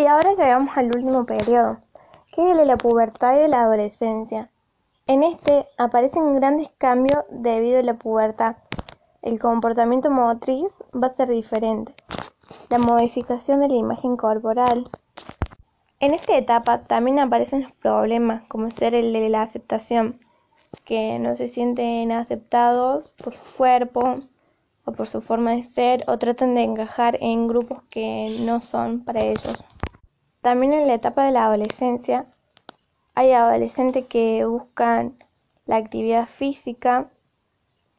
Y ahora llegamos al último periodo, que es el de la pubertad y de la adolescencia. En este aparecen grandes cambios debido a la pubertad. El comportamiento motriz va a ser diferente. La modificación de la imagen corporal. En esta etapa también aparecen los problemas, como ser el de la aceptación, que no se sienten aceptados por su cuerpo o por su forma de ser o tratan de encajar en grupos que no son para ellos. También en la etapa de la adolescencia hay adolescentes que buscan la actividad física,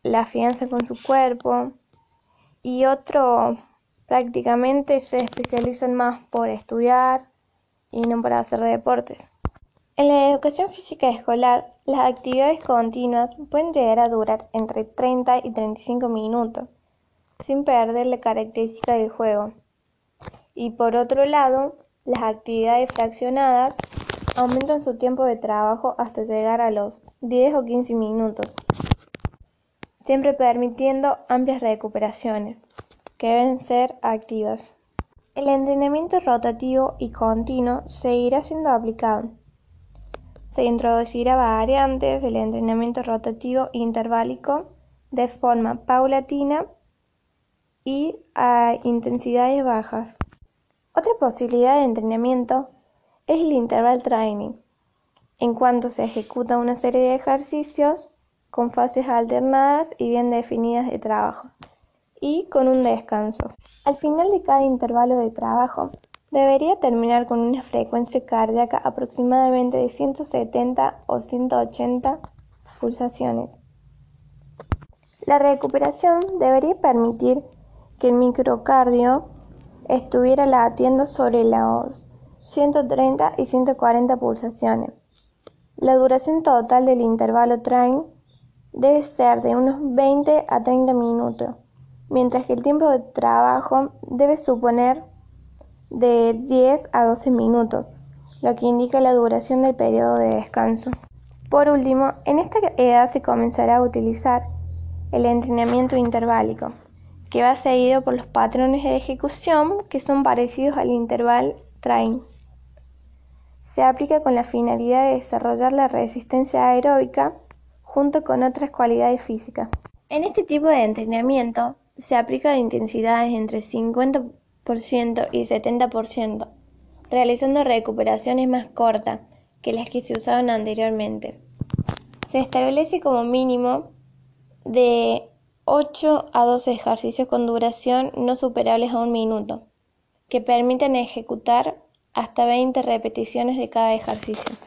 la fianza con su cuerpo y otros prácticamente se especializan más por estudiar y no para hacer deportes. En la educación física escolar, las actividades continuas pueden llegar a durar entre 30 y 35 minutos, sin perder la característica del juego. Y por otro lado, las actividades fraccionadas aumentan su tiempo de trabajo hasta llegar a los 10 o 15 minutos, siempre permitiendo amplias recuperaciones, que deben ser activas. El entrenamiento rotativo y continuo seguirá siendo aplicado. Se introducirá variantes del entrenamiento rotativo interválico de forma paulatina y a intensidades bajas. Otra posibilidad de entrenamiento es el interval training, en cuanto se ejecuta una serie de ejercicios con fases alternadas y bien definidas de trabajo, y con un descanso. Al final de cada intervalo de trabajo, debería terminar con una frecuencia cardíaca aproximadamente de 170 o 180 pulsaciones. La recuperación debería permitir que el microcardio estuviera latiendo sobre los 130 y 140 pulsaciones. La duración total del intervalo train debe ser de unos 20 a 30 minutos, mientras que el tiempo de trabajo debe suponer de 10 a 12 minutos, lo que indica la duración del periodo de descanso. Por último, en esta edad se comenzará a utilizar el entrenamiento interválico que va seguido por los patrones de ejecución que son parecidos al interval train. Se aplica con la finalidad de desarrollar la resistencia aeróbica junto con otras cualidades físicas. En este tipo de entrenamiento se aplica de intensidades entre 50% y 70%, realizando recuperaciones más cortas que las que se usaban anteriormente. Se establece como mínimo de 8 a 12 ejercicios con duración no superables a un minuto, que permiten ejecutar hasta 20 repeticiones de cada ejercicio.